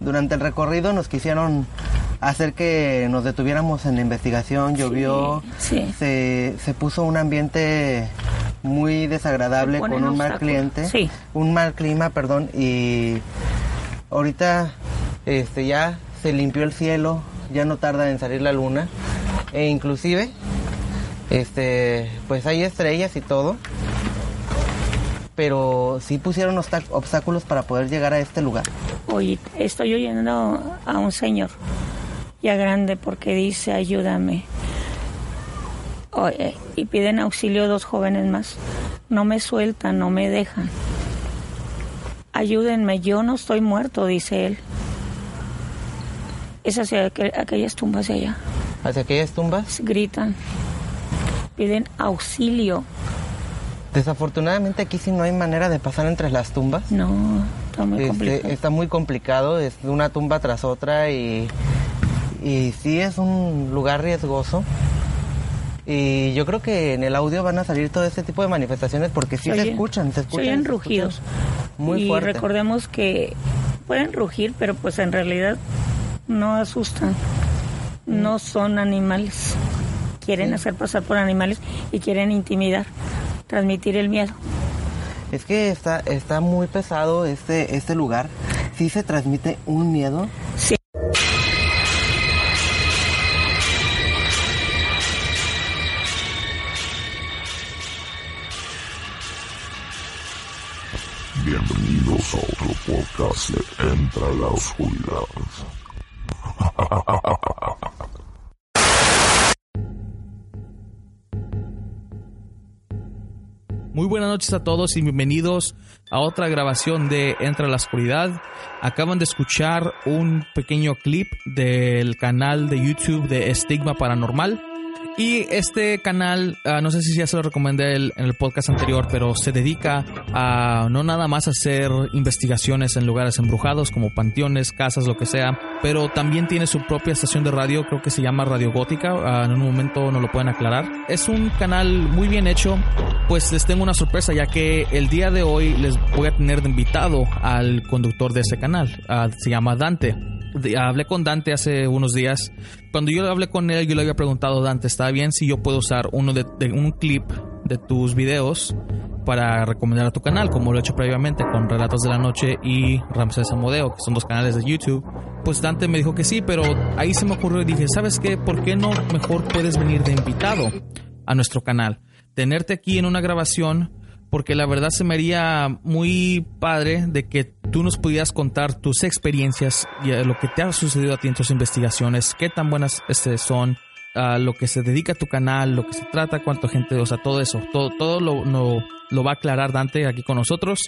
Durante el recorrido nos quisieron hacer que nos detuviéramos en la investigación, llovió, sí. Se, se puso un ambiente muy desagradable con un mal cliente, Sí. un mal clima, perdón, y ahorita este ya se limpió el cielo, ya no tarda en salir la luna e inclusive este pues hay estrellas y todo. Pero sí pusieron obstáculos para poder llegar a este lugar. Oye, estoy oyendo a un señor ya grande porque dice ayúdame. Oye, y piden auxilio dos jóvenes más. No me sueltan, no me dejan. Ayúdenme, yo no estoy muerto, dice él. Es hacia aquel- aquellas tumbas de allá. Hacia aquellas tumbas. Gritan. Piden auxilio. Desafortunadamente aquí sí no hay manera de pasar entre las tumbas. No, está muy Este, complicado. está muy complicado, es una tumba tras otra y, y sí es un lugar riesgoso. Y yo creo que en el audio van a salir todo este tipo de manifestaciones porque sí se, escuchan, se escuchan. oyen se rugidos. escuchan Muy y fuerte. recordemos que pueden rugir, pero pues en realidad no asustan. No son animales. Quieren hacer pasar por animales y quieren intimidar, transmitir el miedo. Es que está, está muy pesado este, este lugar. Sí se transmite un miedo. Sí. Bienvenidos a otro podcast de Entra la Oscuridad. Muy buenas noches a todos y bienvenidos a otra grabación de Entra la Oscuridad. Acaban de escuchar un pequeño clip del canal de YouTube de Estigma Paranormal. Y este canal, ah, no sé si ya se lo recomendé el- en el podcast anterior, pero se dedica a no nada más hacer investigaciones en lugares embrujados como panteones, casas, lo que sea, pero también tiene su propia estación de radio, creo que se llama Radio Gótica, ah, en un momento no lo pueden aclarar. Es un canal muy bien hecho, pues les tengo una sorpresa ya que el día de hoy les voy a tener de invitado al conductor de ese canal, ah, se llama Dante. Hablé con Dante hace unos días. Cuando yo hablé con él, yo le había preguntado, Dante, ¿está bien si yo puedo usar uno de, un clip de tus videos para recomendar a tu canal, como lo he hecho previamente con Relatos de la Noche y Ramsés Amodeo, que son dos canales de YouTube? Pues Dante me dijo que sí, pero ahí se me ocurrió y dije, ¿sabes qué? ¿Por qué no mejor puedes venir de invitado a nuestro canal? Tenerte aquí en una grabación porque la verdad se me haría muy padre de que tú nos pudieras contar tus experiencias y eh, lo que te ha sucedido a ti en tus investigaciones, qué tan buenas este, son, a lo que se dedica a tu canal, lo que se trata, cuánta gente, o sea, todo eso, todo, todo lo, lo va a aclarar Dante aquí con nosotros,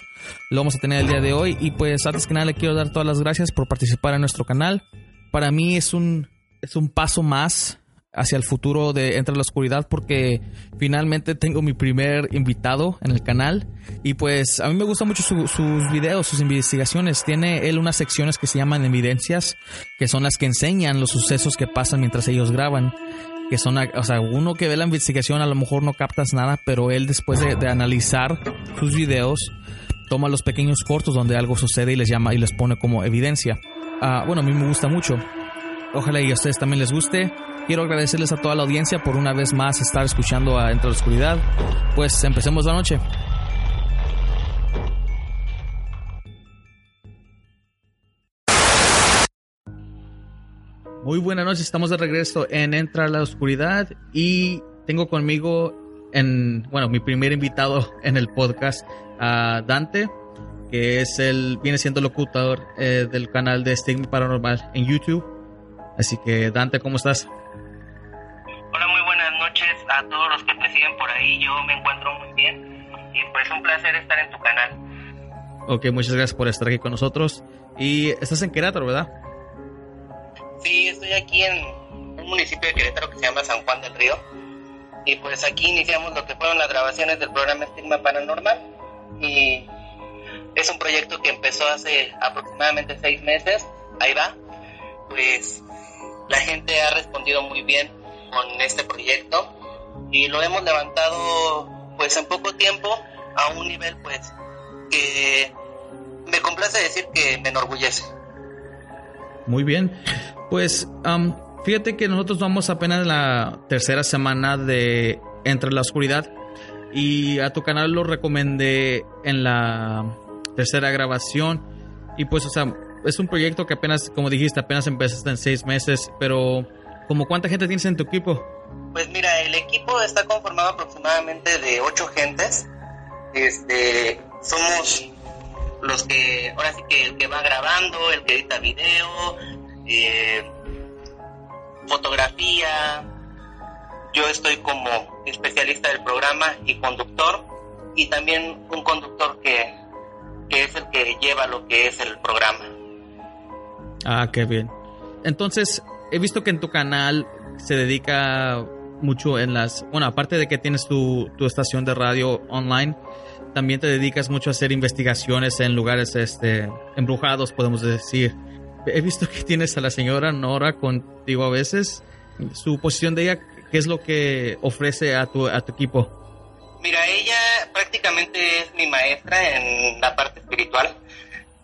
lo vamos a tener el día de hoy. Y pues antes que nada le quiero dar todas las gracias por participar en nuestro canal. Para mí es un, es un paso más hacia el futuro de Entre la Oscuridad porque finalmente tengo mi primer invitado en el canal y pues a mí me gustan mucho su- sus videos, sus investigaciones. Tiene él unas secciones que se llaman evidencias, que son las que enseñan los sucesos que pasan mientras ellos graban. Que son, o sea, uno que ve la investigación a lo mejor no captas nada, pero él después de, de analizar sus videos toma los pequeños cortos donde algo sucede y les llama y les pone como evidencia. Ah, bueno, a mí me gusta mucho. Ojalá y a ustedes también les guste. Quiero agradecerles a toda la audiencia por una vez más estar escuchando a Entre la Oscuridad. Pues empecemos la noche. Muy buenas noches, estamos de regreso en Entra la Oscuridad y tengo conmigo en, bueno, mi primer invitado en el podcast, a Dante, que es el, viene siendo locutor eh, del canal de Stigma Paranormal en YouTube. Así que Dante, ¿cómo estás? Hola, muy buenas noches a todos los que te siguen por ahí. Yo me encuentro muy bien y pues un placer estar en tu canal. Ok, muchas gracias por estar aquí con nosotros. Y estás en Querétaro, ¿verdad? Sí, estoy aquí en un municipio de Querétaro que se llama San Juan del Río. Y pues aquí iniciamos lo que fueron las grabaciones del programa Estigma Paranormal. Y es un proyecto que empezó hace aproximadamente seis meses. Ahí va. Pues la gente ha respondido muy bien con este proyecto y lo hemos levantado pues en poco tiempo a un nivel pues que me complace decir que me enorgullece. Muy bien. Pues fíjate que nosotros vamos apenas en la tercera semana de Entre la Oscuridad y a tu canal lo recomendé en la tercera grabación y pues o sea es un proyecto que apenas como dijiste apenas empezaste en seis meses pero como cuánta gente tienes en tu equipo pues mira el equipo está conformado aproximadamente de ocho gentes este somos los que, ahora sí que el que va grabando, el que edita video, eh, fotografía, yo estoy como especialista del programa y conductor, y también un conductor que, que es el que lleva lo que es el programa. Ah, qué bien. Entonces, he visto que en tu canal se dedica mucho en las, bueno, aparte de que tienes tu, tu estación de radio online, también te dedicas mucho a hacer investigaciones en lugares este, embrujados, podemos decir. He visto que tienes a la señora Nora contigo a veces. Su posición de ella, ¿qué es lo que ofrece a tu, a tu equipo? Mira, ella prácticamente es mi maestra en la parte espiritual.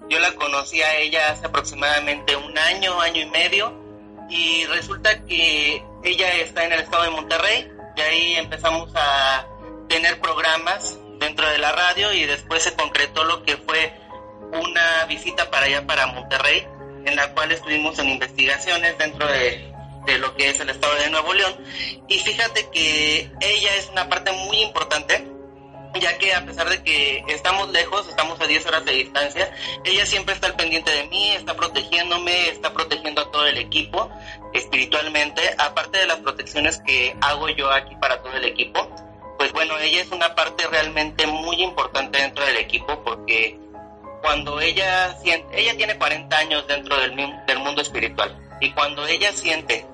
Yo la conocí a ella hace aproximadamente un año, año y medio, y resulta que ella está en el estado de Monterrey, y ahí empezamos a tener programas dentro de la radio y después se concretó lo que fue una visita para allá, para Monterrey, en la cual estuvimos en investigaciones dentro de, de lo que es el estado de Nuevo León. Y fíjate que ella es una parte muy importante ya que a pesar de que estamos lejos, estamos a 10 horas de distancia, ella siempre está al pendiente de mí, está protegiéndome, está protegiendo a todo el equipo espiritualmente, aparte de las protecciones que hago yo aquí para todo el equipo pues bueno, ella es una parte realmente muy importante dentro del equipo porque cuando ella siente, ella tiene 40 años dentro del, del mundo espiritual y cuando ella siente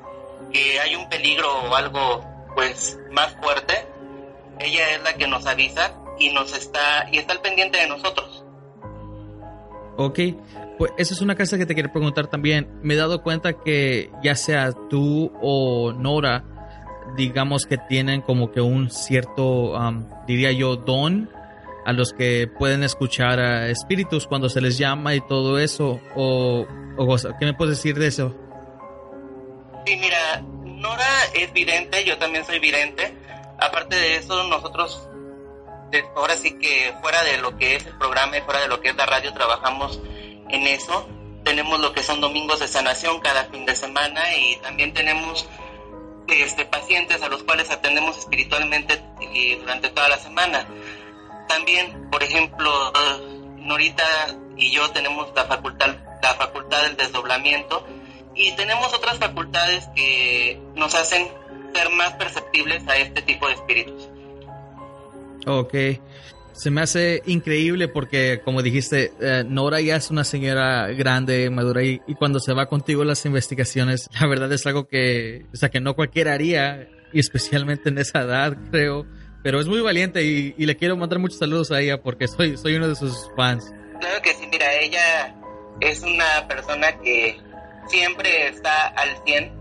que hay un peligro o algo pues más fuerte, ella es la que nos avisa y nos está y está al pendiente de nosotros. Ok, pues esa es una cosa que te quiero preguntar también. Me he dado cuenta que ya sea tú o Nora, digamos que tienen como que un cierto, diría yo, don a los que pueden escuchar a espíritus cuando se les llama y todo eso? O, ¿Qué me puedes decir de eso? Sí, mira, Nora es vidente, yo también soy vidente. Aparte de eso, nosotros, ahora sí que fuera de lo que es el programa y fuera de lo que es la radio, trabajamos en eso. Tenemos lo que son domingos de sanación cada fin de semana y también tenemos este, pacientes a los cuales atendemos espiritualmente eh, durante toda la semana. También, por ejemplo, Norita y yo tenemos la facultad, la facultad del desdoblamiento y tenemos otras facultades que nos hacen ser más perceptibles a este tipo de espíritus. Ok se me hace increíble porque, como dijiste, eh, Nora ya es una señora grande, madura, y, cuando se va contigo las investigaciones, la verdad es algo que, o sea, que no cualquiera haría, y especialmente en esa edad, creo. Pero es muy valiente y, le quiero mandar muchos saludos a ella porque soy, soy uno de sus fans. Claro que sí, mira, ella es una persona que siempre está al 100.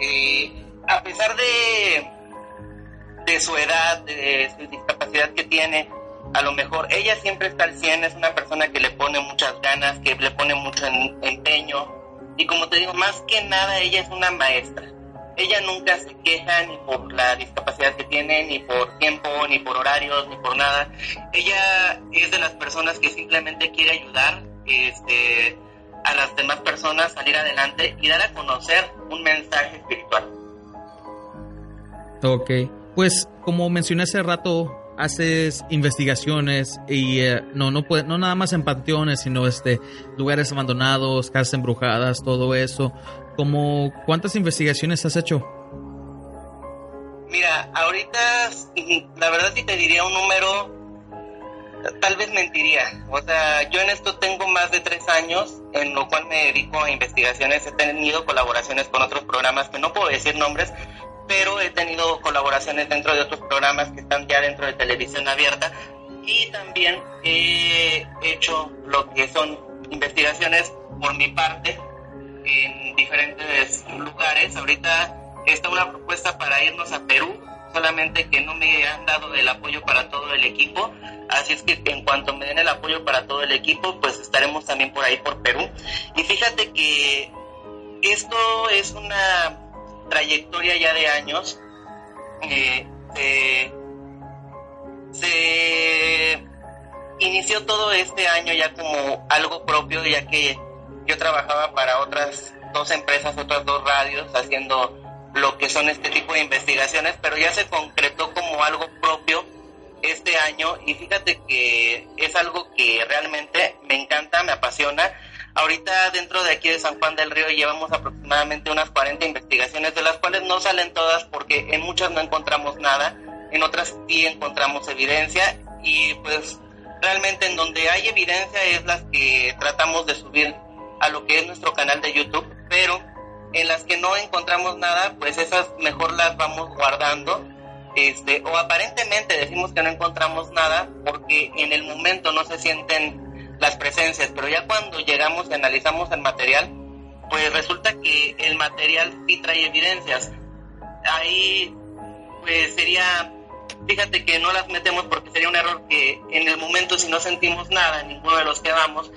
Y a pesar de, su edad, de su discapacidad que tiene, a lo mejor ella siempre está al 100, es una persona que le pone muchas ganas, que le pone mucho empeño. Y como te digo, más que nada ella es una maestra. Ella nunca se queja ni por la discapacidad que tiene, ni por tiempo, ni por horarios, ni por nada. Ella es de las personas que simplemente quiere ayudar este, a las demás personas a salir adelante y dar a conocer un mensaje espiritual. Ok, pues como mencioné hace rato, haces investigaciones y eh, no no puede, no nada más en panteones sino este lugares abandonados casas embrujadas todo eso como cuántas investigaciones has hecho mira ahorita la verdad sí te diría un número tal vez mentiría. O sea, yo en esto tengo más de tres años, en lo cual me dedico a investigaciones. He tenido colaboraciones con otros programas que no puedo decir nombres, pero he tenido colaboraciones dentro de otros programas que están ya dentro de televisión abierta. Y también he hecho lo que son investigaciones por mi parte en diferentes lugares. Ahorita está una propuesta para irnos a Perú solamente que no me han dado el apoyo para todo el equipo. Así es que en cuanto me den el apoyo para todo el equipo, pues estaremos también por ahí por Perú. Y fíjate que esto es una trayectoria ya de años. Eh, se inició todo este año ya como algo propio, ya que yo trabajaba para otras dos empresas, otras dos radios, haciendo lo que son este tipo de investigaciones, pero ya se concretó como algo propio este año y fíjate que es algo que realmente me encanta, me apasiona. Ahorita dentro de aquí de San Juan del Río llevamos aproximadamente unas 40 investigaciones, de las cuales no salen todas porque en muchas no encontramos nada, en otras sí encontramos evidencia y pues realmente en donde hay evidencia es las que tratamos de subir a lo que es nuestro canal de YouTube, pero en las que no encontramos nada, pues esas mejor las vamos guardando. Este, o aparentemente decimos que no encontramos nada porque en el momento no se sienten las presencias, pero ya cuando llegamos y analizamos el material, pues resulta que el material sí trae evidencias. Ahí pues sería, fíjate que no las metemos porque sería un error que en el momento si no sentimos nada, ninguno de los que vamos,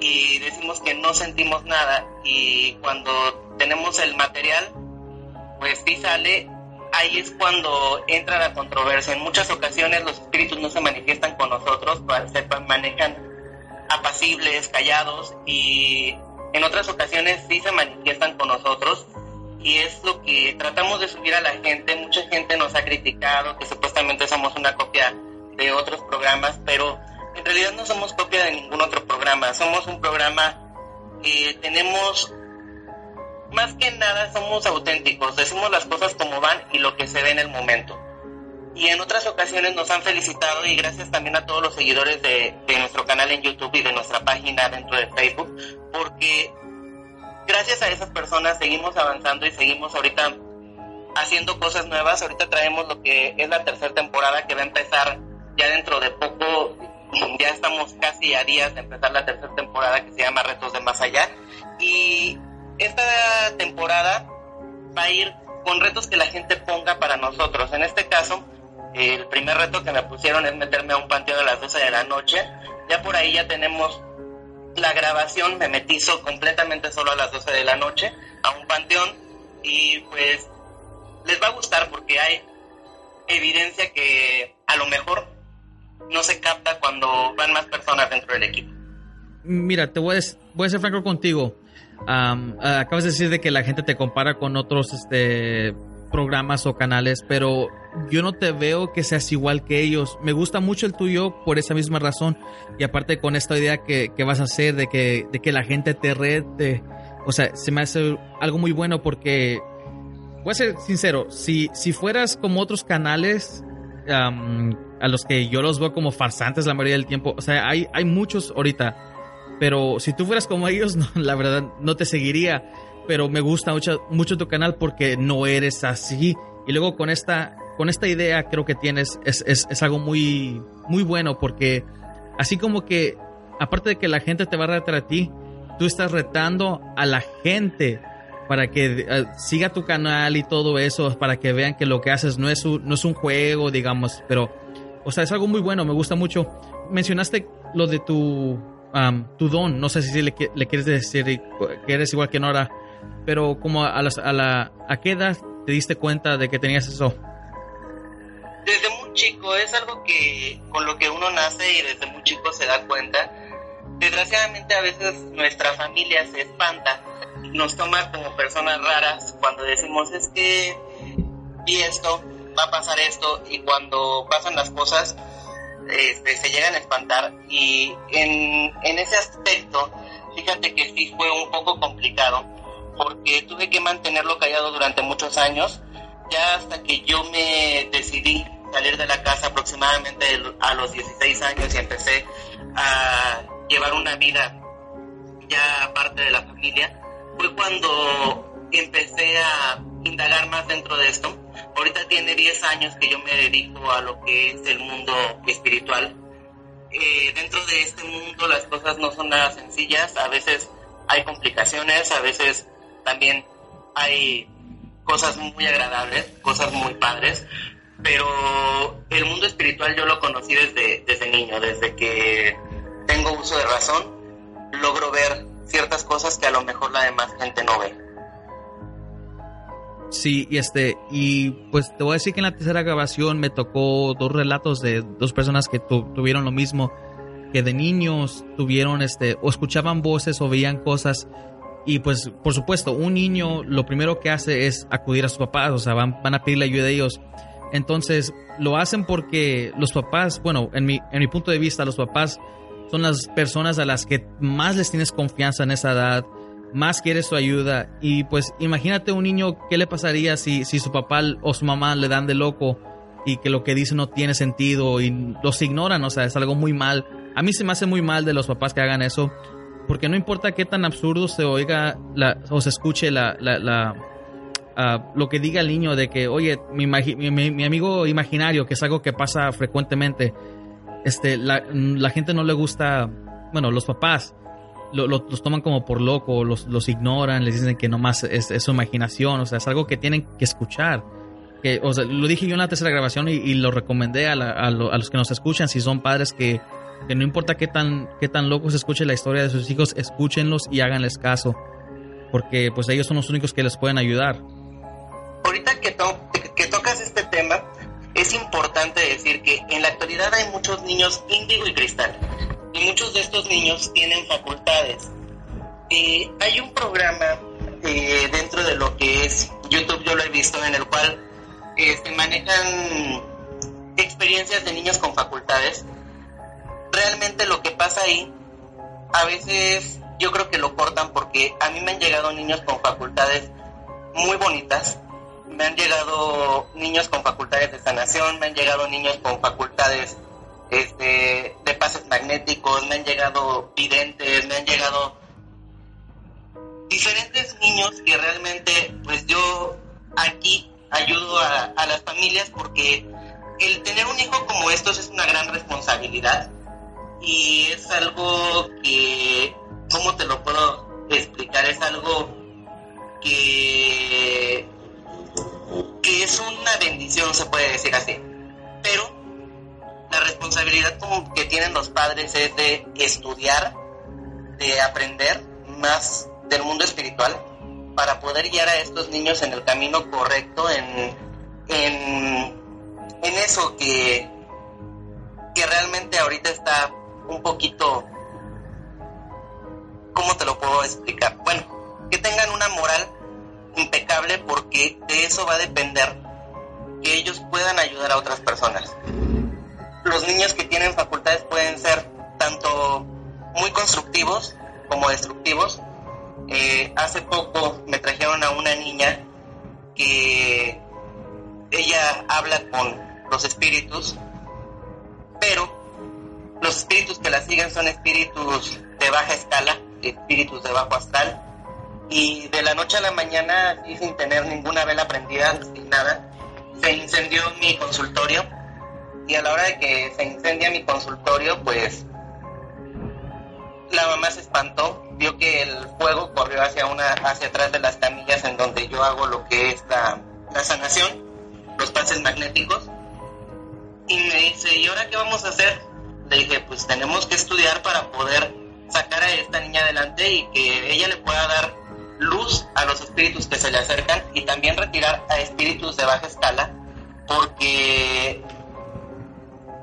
y decimos que no sentimos nada y cuando tenemos el material, pues sí sale, ahí es cuando entra la controversia. En muchas ocasiones los espíritus no se manifiestan con nosotros, se manejan apacibles, callados y en otras ocasiones sí se manifiestan con nosotros y es lo que tratamos de subir a la gente. Mucha gente nos ha criticado que supuestamente somos una copia de otros programas, pero en realidad no somos copia de ningún otro programa. Somos un programa que tenemos más que nada somos auténticos, decimos las cosas como van y lo que se ve en el momento. Y en otras ocasiones nos han felicitado y gracias también a todos los seguidores de, nuestro canal en YouTube y de nuestra página dentro de Facebook, porque gracias a esas personas seguimos avanzando y seguimos ahorita haciendo cosas nuevas. Ahorita traemos lo que es la tercera temporada que va a empezar ya dentro de poco. Ya estamos casi a días de empezar la tercera temporada que se llama Retos de Más Allá. Y esta temporada va a ir con retos que la gente ponga para nosotros. En este caso, el primer reto que me pusieron es meterme a un panteón a las 12 de la noche. Ya por ahí ya tenemos la grabación, me metizo completamente solo a las 12 de la noche a un panteón y pues les va a gustar porque hay evidencia que a lo mejor no se capta cuando van más personas dentro del equipo. Mira, te voy a, voy a ser franco contigo. acabas de decir de que la gente te compara con otros este, programas o canales, pero yo no te veo que seas igual que ellos. Me gusta mucho el tuyo por esa misma razón. Y aparte con esta idea que, que vas a hacer de que, de que la gente te rete. O sea, se me hace algo muy bueno porque, voy a ser sincero, si, si fueras como otros canales a los que yo los veo como farsantes la mayoría del tiempo, o sea, hay, hay muchos ahorita pero si tú fueras como ellos, la verdad no te seguiría. Pero me gusta mucho, mucho tu canal porque no eres así. Y luego con esta, con esta idea creo que tienes, es, es, es algo muy, muy bueno porque así como que, aparte de que la gente te va a retar a ti, tú estás retando a la gente para que eh, siga tu canal y todo eso, para que vean que lo que haces no es, un, no es un juego, digamos, pero, o sea, es algo muy bueno, me gusta mucho. Mencionaste lo de tu tu don. No sé si le, quieres decir que eres igual que Nora, pero como a, a, la, ¿a qué edad te diste cuenta de que tenías eso? Desde muy chico, es algo que con lo que uno nace y desde muy chico se da cuenta. Desgraciadamente a veces nuestra familia se espanta, nos toma como personas raras cuando decimos es que vi esto, va a pasar esto y cuando pasan las cosas este, se llegan a espantar y en, en ese aspecto, fíjate que sí fue un poco complicado porque tuve que mantenerlo callado durante muchos años, ya hasta que yo me decidí salir de la casa aproximadamente a los 16 años y empecé a llevar una vida ya parte de la familia, fue cuando empecé a indagar más dentro de esto. Ahorita tiene 10 años que yo me dedico a lo que es el mundo espiritual. Eh, dentro de este mundo las cosas no son nada sencillas, a veces hay complicaciones, a veces también hay cosas muy agradables, cosas muy padres, pero el mundo espiritual yo lo conocí desde, desde niño, desde que tengo uso de razón, logro ver ciertas cosas que a lo mejor la demás gente no ve. Sí, y este, y pues te voy a decir que en la tercera grabación me tocó dos relatos de dos personas que tuvieron lo mismo, que de niños tuvieron este, o escuchaban voces o veían cosas. Y pues, por supuesto, un niño lo primero que hace es acudir a sus papás, o sea, van, van a pedirle ayuda a ellos. Entonces, lo hacen porque los papás, bueno, en mi, en mi punto de vista, los papás son las personas a las que más les tienes confianza en esa edad, más quieres su ayuda. Y pues imagínate un niño, ¿qué le pasaría si, si su papá o su mamá le dan de loco y que lo que dice no tiene sentido y los ignoran? O sea, es algo muy mal. A mí se me hace muy mal de los papás que hagan eso, porque no importa qué tan absurdo se oiga la, o se escuche la, la, ah, lo que diga el niño de que, oye, mi, mi, mi, amigo imaginario, que es algo que pasa frecuentemente, este, la, la gente no le gusta, bueno, los papás los toman como por loco, los, los ignoran, les dicen que nomás es, es su imaginación, o sea, es algo que tienen que escuchar. Que, o sea, lo dije yo en la tercera grabación y, lo recomendé a, a, los que nos escuchan, si son padres que, que, no importa qué tan, qué tan locos escuchen la historia de sus hijos, escúchenlos y háganles caso, porque pues ellos son los únicos que les pueden ayudar. Ahorita que, que tocas este tema, es importante decir que en la actualidad hay muchos niños índigo y cristal y muchos de estos niños tienen facultades. Eh, hay un programa eh, dentro de lo que es YouTube, yo lo he visto, en el cual eh, se manejan experiencias de niños con facultades. Realmente lo que pasa ahí, a veces yo creo que lo cortan porque a mí me han llegado niños con facultades muy bonitas, me han llegado niños con facultades de sanación, me han llegado niños con facultades este, de pases magnéticos, me han llegado videntes, me han llegado diferentes niños que realmente pues yo aquí ayudo a, a las familias porque el tener un hijo como estos es una gran responsabilidad y es algo que, ¿cómo te lo puedo explicar? Es algo que, que es una bendición, se puede decir así. Pero la responsabilidad que tienen los padres es de estudiar, de aprender más del mundo espiritual para poder guiar a estos niños en el camino correcto, en, en, eso que, que realmente ahorita está un poquito, ¿cómo te lo puedo explicar? Bueno, que tengan una moral impecable porque de eso va a depender que ellos puedan ayudar a otras personas los niños que tienen facultades pueden ser tanto muy constructivos como destructivos. Eh, hace poco me trajeron a una niña que ella habla con los espíritus, pero los espíritus que la siguen son espíritus de baja escala, espíritus de bajo astral, y de la noche a la mañana, y sin tener ninguna vela prendida, sin nada, se incendió mi consultorio. Y a la hora de que se incendia mi consultorio, pues la mamá se espantó, vio que el fuego corrió hacia una, hacia atrás de las camillas en donde yo hago lo que es la, la sanación, los pases magnéticos, y me dice, ¿y ahora qué vamos a hacer? Le dije, pues tenemos que estudiar para poder sacar a esta niña adelante y que ella le pueda dar luz a los espíritus que se le acercan y también retirar a espíritus de baja escala, porque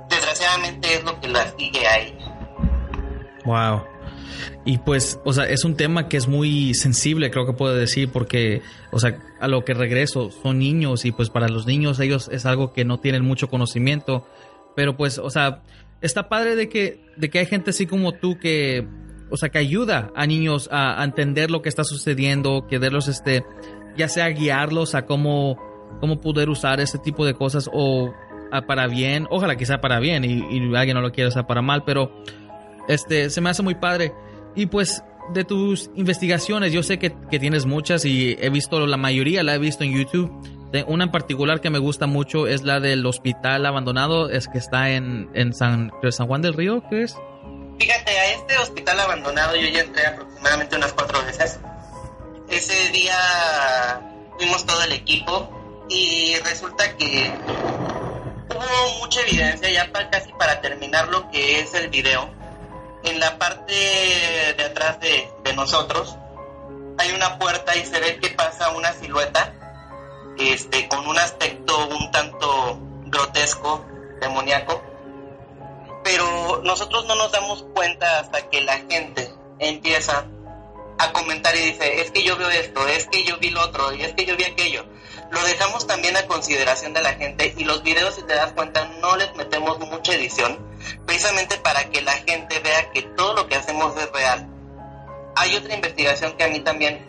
desgraciadamente es lo que la sigue ahí. Wow. Y pues, o sea, es un tema que es muy sensible, creo que puedo decir, porque, o sea, a lo que regreso, son niños y pues para los niños ellos es algo que no tienen mucho conocimiento, pero pues, o sea, está padre de que, de que hay gente así como tú que, o sea, que ayuda a niños a, entender lo que está sucediendo, que verlos, este, ya sea guiarlos a cómo, cómo poder usar ese tipo de cosas o ah, para bien, ojalá que sea para bien y, y alguien no lo quiera usar para mal, pero este se me hace muy padre. Y pues de tus investigaciones, yo sé que, que tienes muchas y he visto la mayoría, la he visto en YouTube. Una en particular que me gusta mucho es la del hospital abandonado, es que está en, en San, San Juan del Río, ¿qué es? Fíjate, a este hospital abandonado yo ya entré aproximadamente unas cuatro veces. Ese día fuimos todo el equipo y resulta que hubo mucha evidencia ya pa- casi para terminar lo que es el video. En la parte de atrás de, de nosotros hay una puerta y se ve que pasa una silueta este, con un aspecto un tanto grotesco, demoníaco pero nosotros no nos damos cuenta hasta que la gente empieza a comentar y dice, es que yo veo esto, es que yo vi lo otro, y es que yo vi aquello. Lo dejamos también a consideración de la gente y los videos, si te das cuenta, no les metemos mucha edición, precisamente para que la gente vea que todo lo que hacemos es real. Hay otra investigación que a mí también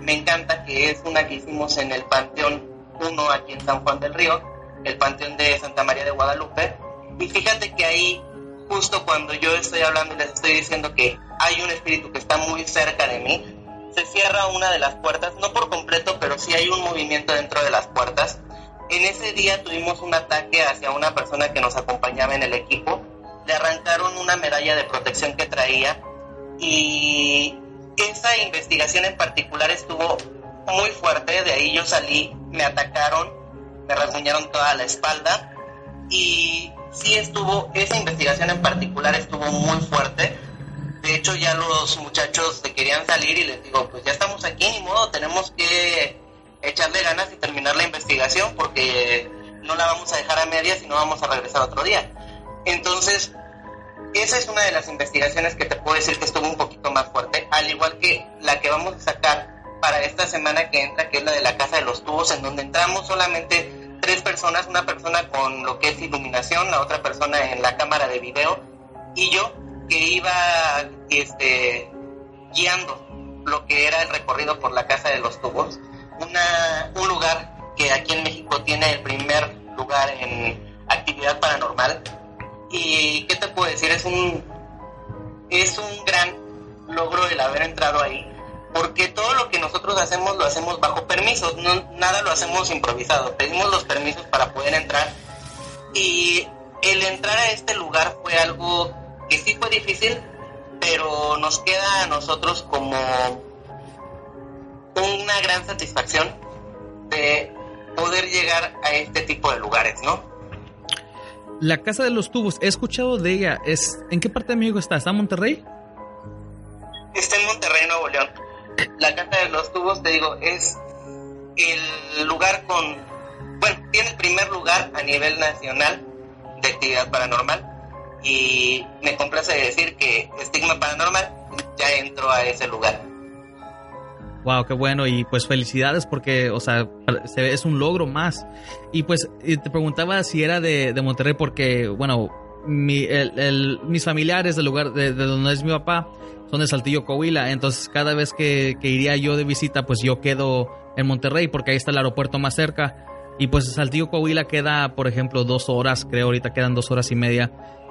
me, encanta, que es una que hicimos en el Panteón 1 aquí en San Juan del Río, el Panteón de Santa María de Guadalupe, y fíjate que ahí, justo cuando yo estoy hablando y les estoy diciendo que hay un espíritu que está muy cerca de mí, se cierra una de las puertas, no por completo, pero sí hay un movimiento dentro de las puertas. En ese día tuvimos un ataque hacia una persona que nos acompañaba en el equipo. Le arrancaron una medalla de protección que traía y esa investigación en particular estuvo muy fuerte. De ahí yo salí, me atacaron, me rasguñaron toda la espalda y sí estuvo, esa investigación en particular estuvo muy fuerte. De hecho, ya los muchachos se querían salir y les digo, pues ya estamos aquí, ni modo, tenemos que echarle ganas y terminar la investigación porque no la vamos a dejar a medias y no vamos a regresar otro día. Entonces, esa es una de las investigaciones que te puedo decir que estuvo un poquito más fuerte, al igual que la que vamos a sacar para esta semana que entra, que es la de la Casa de los Tubos, en donde entramos solamente tres personas, una persona con lo que es iluminación, la otra persona en la cámara de video y yo que iba este, guiando lo que era el recorrido por la Casa de los Tubos, una, un lugar que aquí en México tiene el primer lugar en actividad paranormal. Y qué te puedo decir, es un, es un gran logro el haber entrado ahí, porque todo lo que nosotros hacemos lo hacemos bajo permisos, nada lo hacemos improvisado, pedimos los permisos para poder entrar y el entrar a este lugar fue algo que sí fue difícil, pero nos queda a nosotros como una gran satisfacción de poder llegar a este tipo de lugares, ¿no? La Casa de los Tubos, he escuchado de ella. Es, ¿En qué parte de México está? ¿Está en Monterrey? Está en Monterrey, Nuevo León. La Casa de los Tubos, te digo, es el lugar con, bueno, tiene el primer lugar a nivel nacional de actividad paranormal y me complace decir que Estigma Paranormal ya entró a ese lugar. Wow, qué bueno y pues felicidades porque, o sea, es un logro más. Y pues te preguntaba si era de, de Monterrey porque, bueno, mi, el- el- mis familiares del lugar de, de donde es mi papá son de Saltillo, Coahuila. Entonces cada vez que, que iría yo de visita, pues yo quedo en Monterrey porque ahí está el aeropuerto más cerca. Y pues Saltillo, Coahuila queda, por ejemplo, dos horas, creo ahorita quedan dos horas y media.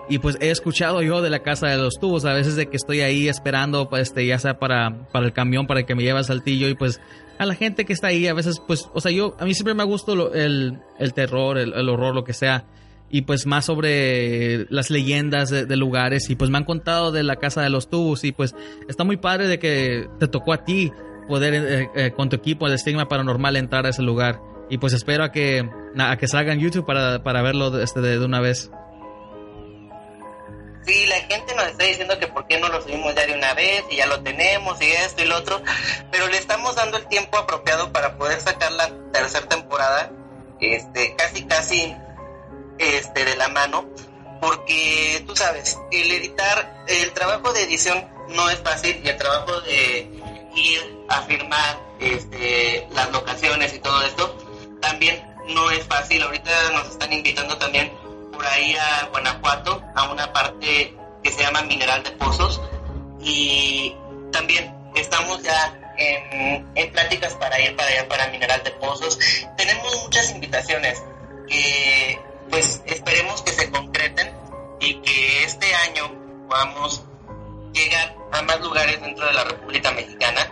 Y pues he escuchado yo de la casa de los tubos, a veces de que estoy ahí esperando, pues, este, ya sea para, para el camión, para que me lleve a Saltillo y pues a la gente que está ahí, a veces pues, o sea, yo, a mí siempre me ha gustado el, el terror, el, horror, lo que sea. Y pues más sobre las leyendas de, lugares y pues me han contado de la casa de los tubos y pues está muy padre de que te tocó a ti poder eh, eh, con tu equipo el estigma paranormal entrar a ese lugar y pues espero a que a que salga YouTube para, para verlo de, este, de una vez. Sí, la gente nos está diciendo que por qué no lo subimos ya de una vez y ya lo tenemos y esto y lo otro, pero le estamos dando el tiempo apropiado para poder sacar la tercera temporada, este, casi casi este de la mano, porque tú sabes, el editar, el trabajo de edición no es fácil y el trabajo de ir a firmar este, las locaciones y todo esto también no es fácil. Ahorita nos están invitando también por ahí a Guanajuato, a una parte que se llama Mineral de Pozos. Y también estamos ya en, pláticas para ir para allá, para Mineral de Pozos. Tenemos muchas invitaciones que pues esperemos que se concreten y que este año podamos llegar a más lugares dentro de la República Mexicana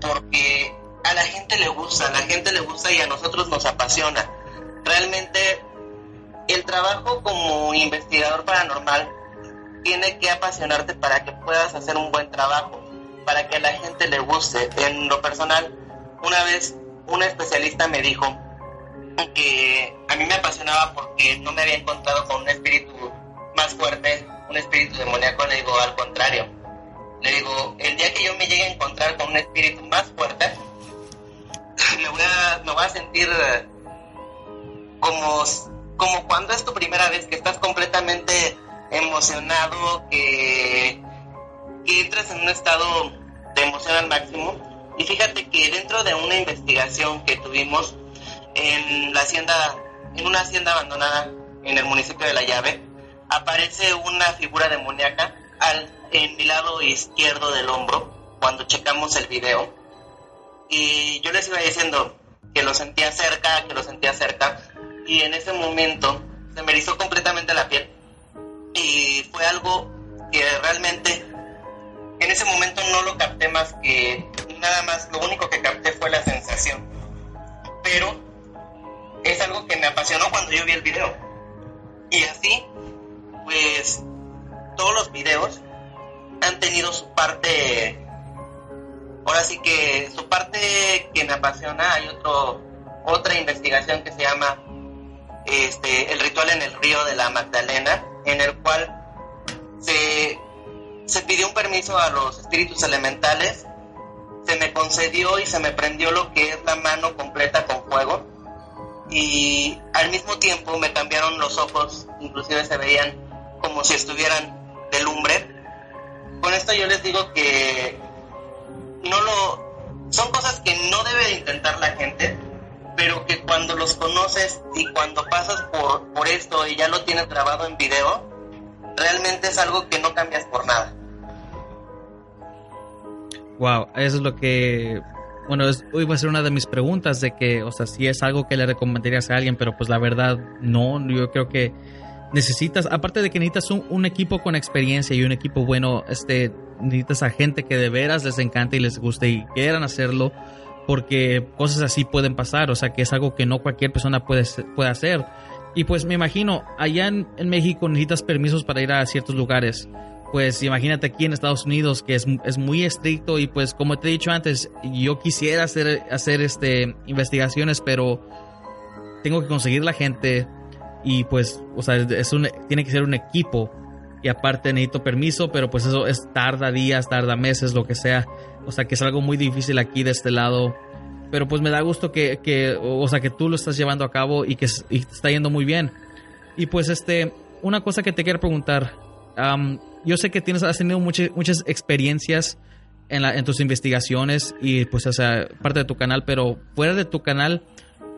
porque a la gente le gusta, a la gente le gusta y a nosotros nos apasiona. Realmente el trabajo como investigador paranormal tiene que apasionarte para que puedas hacer un buen trabajo, para que a la gente le guste. En lo personal, una vez un especialista me dijo que a mí me apasionaba porque no me había encontrado con un espíritu más fuerte, un espíritu demoníaco, le digo al contrario. Le digo, el día que yo me llegue a encontrar con un espíritu más fuerte, me voy a, me voy a sentir como, como cuando es tu primera vez que estás completamente emocionado, que, que entras en un estado de emoción al máximo. Y fíjate que dentro de una investigación que tuvimos en la hacienda, en una hacienda abandonada en el municipio de La Llave, aparece una figura demoníaca al, en mi lado izquierdo del hombro cuando checamos el video. Y yo les iba diciendo que lo sentía cerca, que lo sentía cerca. Y en ese momento se me erizó completamente la piel y fue algo que realmente en ese momento no lo capté más que nada más, lo único que capté fue la sensación. Pero es algo que me apasionó cuando yo vi el video. Y así, pues todos los videos han tenido su parte, ahora sí que su parte que me apasiona, hay otro, otra investigación que se llama este, El ritual en el río de la Magdalena, en el cual se, se pidió un permiso a los espíritus elementales, se me concedió y se me prendió lo que es la mano completa con fuego y al mismo tiempo me cambiaron los ojos, inclusive se veían como si estuvieran de lumbre. Con esto yo les digo que no lo son cosas que no debe intentar la gente, pero que cuando los conoces y cuando pasas por, por esto y ya lo tienes grabado en video, realmente es algo que no cambias por nada. Wow, eso es lo que, bueno, hoy va a ser una de mis preguntas de que, o sea, si es algo que le recomendarías a alguien, pero pues la verdad no, yo creo que necesitas, aparte de que necesitas un, un, equipo con experiencia y un equipo bueno, este, necesitas a gente que de veras les encante y les guste y quieran hacerlo porque cosas así pueden pasar, o sea que es algo que no cualquier persona puede, puede hacer. Y pues me imagino, allá en, México necesitas permisos para ir a ciertos lugares. Pues imagínate aquí en Estados Unidos que es, es muy estricto y pues como te he dicho antes, yo quisiera hacer, hacer este, investigaciones, pero tengo que conseguir la gente y pues, o sea, es un, tiene que ser un equipo y aparte necesito permiso, pero pues eso es tarda días, tarda meses, lo que sea. O sea que es algo muy difícil aquí de este lado. Pero pues me da gusto que, que o sea, que tú lo estás llevando a cabo y que está yendo muy bien. Y pues este, una cosa que te quiero preguntar. Um, yo sé que tienes, has tenido muchas, muchas experiencias en, tus investigaciones y pues o parte de tu canal, pero fuera de tu canal,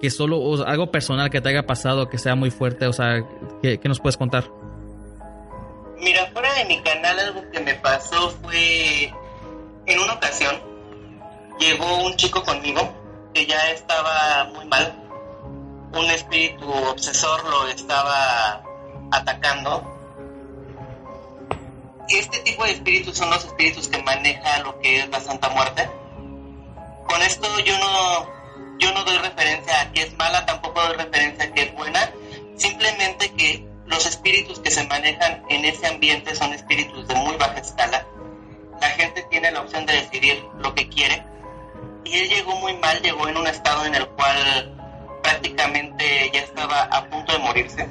que solo o algo personal que te haya pasado, que sea muy fuerte, o sea, ¿qué, qué nos puedes contar? Mira, fuera de mi canal algo que me pasó fue en una ocasión llegó un chico conmigo que ya estaba muy mal. Un espíritu obsesor lo estaba atacando. Este tipo de espíritus son los espíritus que maneja lo que es la Santa Muerte. Con esto yo no, yo no doy referencia a que es mala, tampoco doy referencia a que es buena. Simplemente que los espíritus que se manejan en ese ambiente son espíritus de muy baja escala. La gente tiene la opción de decidir lo que quiere. Y él llegó muy mal, llegó en un estado en el cual prácticamente ya estaba a punto de morirse.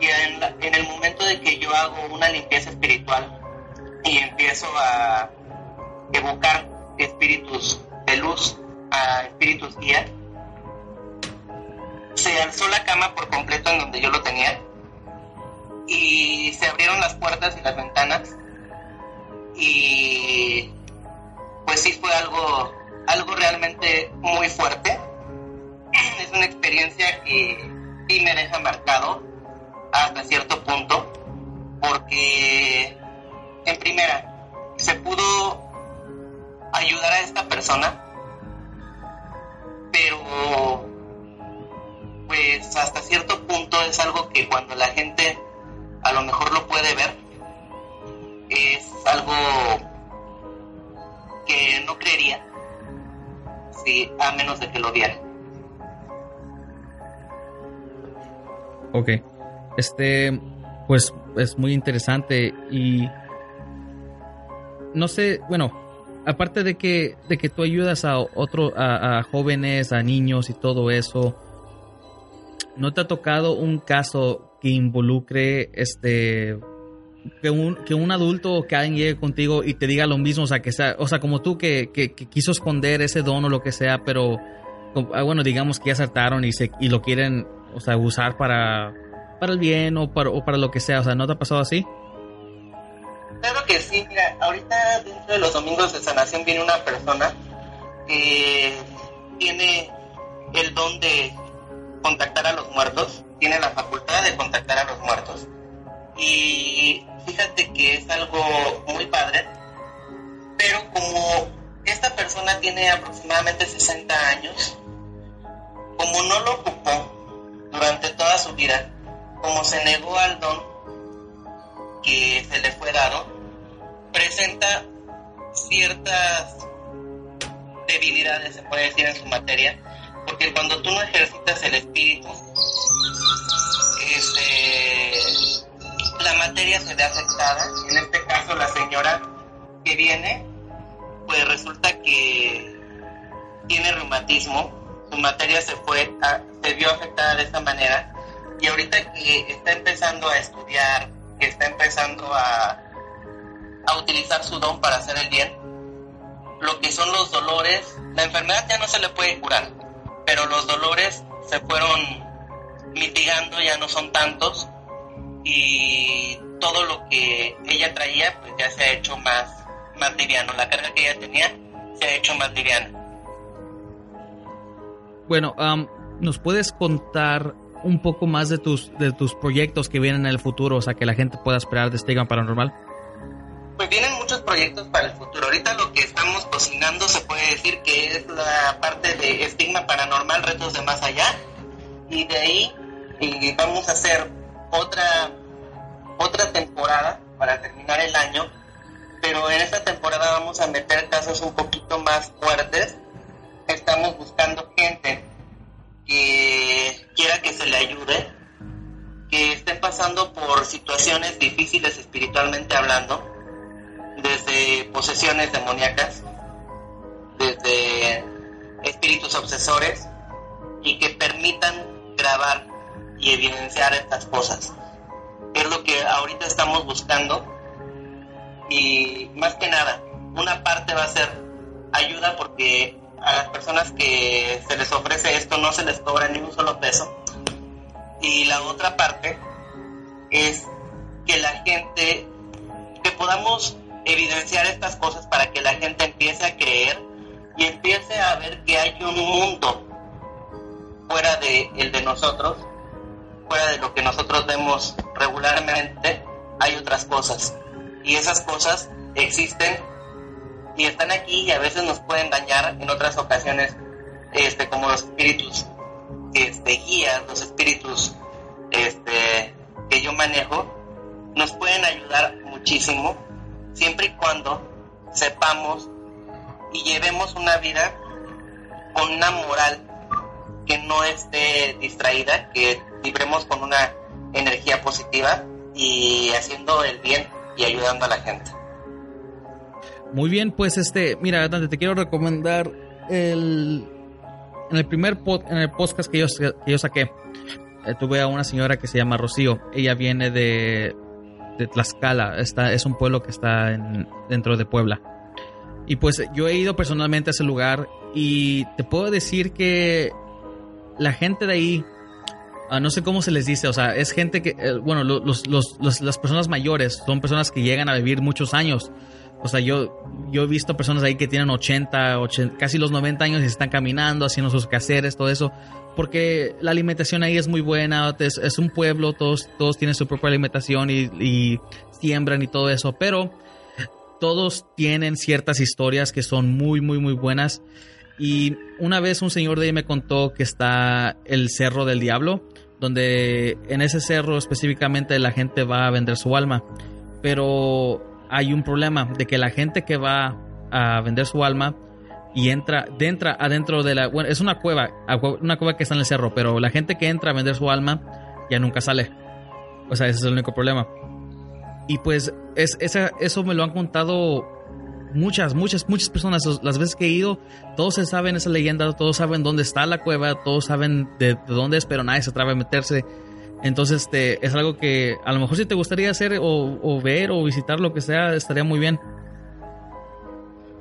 Y en, el momento de que yo hago una limpieza espiritual y empiezo a evocar espíritus de luz, a espíritus guía, se alzó la cama por completo en donde yo lo tenía y se abrieron las puertas y las ventanas. Y pues sí fue algo algo realmente muy fuerte. Es una experiencia que sí me deja marcado hasta cierto punto porque en primera se pudo ayudar a esta persona pero pues hasta cierto punto es algo que cuando la gente a lo mejor lo puede ver, es algo que no creería, si, a menos de que lo viera. Ok. Este, pues es muy interesante y no sé, bueno, aparte de que de que tú ayudas a otro a, jóvenes, a niños y todo eso, ¿no te ha tocado un caso que involucre este que un, que un adulto o que alguien llegue contigo y te diga lo mismo, o sea, que sea, o sea, como tú que, que, quiso esconder ese don o lo que sea, pero ah, bueno, digamos que ya acertaron y se y lo quieren, o sea, usar para para el bien o para, o para lo que sea, o sea, ¿no te ha pasado así? Claro que sí, mira, ahorita dentro de los domingos de sanación viene una persona que tiene el don de contactar a los muertos, tiene la facultad de contactar a los muertos. Y fíjate que es algo muy padre, pero como esta persona tiene aproximadamente 60 años, como no lo ocupó durante toda su vida, como se negó al don que se le fue dado, presenta ciertas debilidades, se puede decir, en su materia, porque cuando tú no ejercitas el espíritu, este, la materia se ve afectada. En este caso, la señora que viene, pues resulta que tiene reumatismo, su materia se fue, se vio afectada de esta manera, y ahorita que está empezando a estudiar, que está empezando a, a utilizar su don para hacer el bien, lo que son los dolores, la enfermedad ya no se le puede curar, pero los dolores se fueron mitigando, ya no son tantos, y todo lo que ella traía pues ya se ha hecho más, más liviano. La carga que ella tenía se ha hecho más liviana. Bueno, ¿nos puedes contar un poco más de tus, de tus proyectos que vienen en el futuro? O sea, que la gente pueda esperar de Stigma Paranormal. Pues vienen muchos proyectos para el futuro. Ahorita lo que estamos cocinando se puede decir que es la parte de Estigma Paranormal, Retos de Más Allá. Y de ahí vamos a hacer otra, otra temporada para terminar el año, pero en esta temporada vamos a meter casos un poquito más fuertes. Estamos buscando gente que quiera que se le ayude, que estén pasando por situaciones difíciles espiritualmente hablando, desde posesiones demoníacas, desde espíritus obsesores, y que permitan grabar y evidenciar estas cosas. Es lo que ahorita estamos buscando y más que nada, una parte va a ser ayuda porque a las personas que se les ofrece esto no se les cobra ni un solo peso. Y la otra parte es que la gente, que podamos evidenciar estas cosas para que la gente empiece a creer y empiece a ver que hay un mundo fuera de el de nosotros fuera de lo que nosotros vemos regularmente, hay otras cosas. Y esas cosas existen y están aquí y a veces nos pueden dañar en otras ocasiones, este, como los espíritus este, guías, los espíritus este, que yo manejo, nos pueden ayudar muchísimo siempre y cuando sepamos y llevemos una vida con una moral que no esté distraída, que vibremos con una energía positiva y haciendo el bien y ayudando a la gente. Muy bien, pues este, mira, Dante, te quiero recomendar el en el primer en el podcast que yo, que yo saqué, eh, tuve a una señora que se llama Rocío. Ella viene de, de Tlaxcala, está, es un pueblo que está dentro de Puebla. Y pues yo he ido personalmente a ese lugar y te puedo decir que la gente de ahí, ah, no sé cómo se les dice, o sea, es gente que, eh, bueno, los, los, las personas mayores son personas que llegan a vivir muchos años. O sea, yo, yo he visto personas ahí que tienen 80, 80, casi los 90 años y están caminando, haciendo sus quehaceres, todo eso, porque la alimentación ahí es muy buena, es, es un pueblo, todos, todos tienen su propia alimentación y, y siembran y todo eso, pero todos tienen ciertas historias que son muy, muy, muy buenas Y una vez un señor de ahí me contó que está el Cerro del Diablo, donde en ese cerro específicamente la gente va a vender su alma. Pero hay un problema de que la gente que va a vender su alma y entra, entra adentro de la... Bueno, es una cueva, una cueva que está en el cerro, pero la gente que entra a vender su alma ya nunca sale. O sea, ese es el único problema. Y pues es, eso me lo han contado muchas, muchas, muchas personas. Las veces que he ido, todos se saben esa leyenda, todos saben dónde está la cueva, todos saben de, dónde es, pero nadie se atreve a meterse. Entonces, este, es algo que a lo mejor si te gustaría hacer o, ver o visitar lo que sea, estaría muy bien.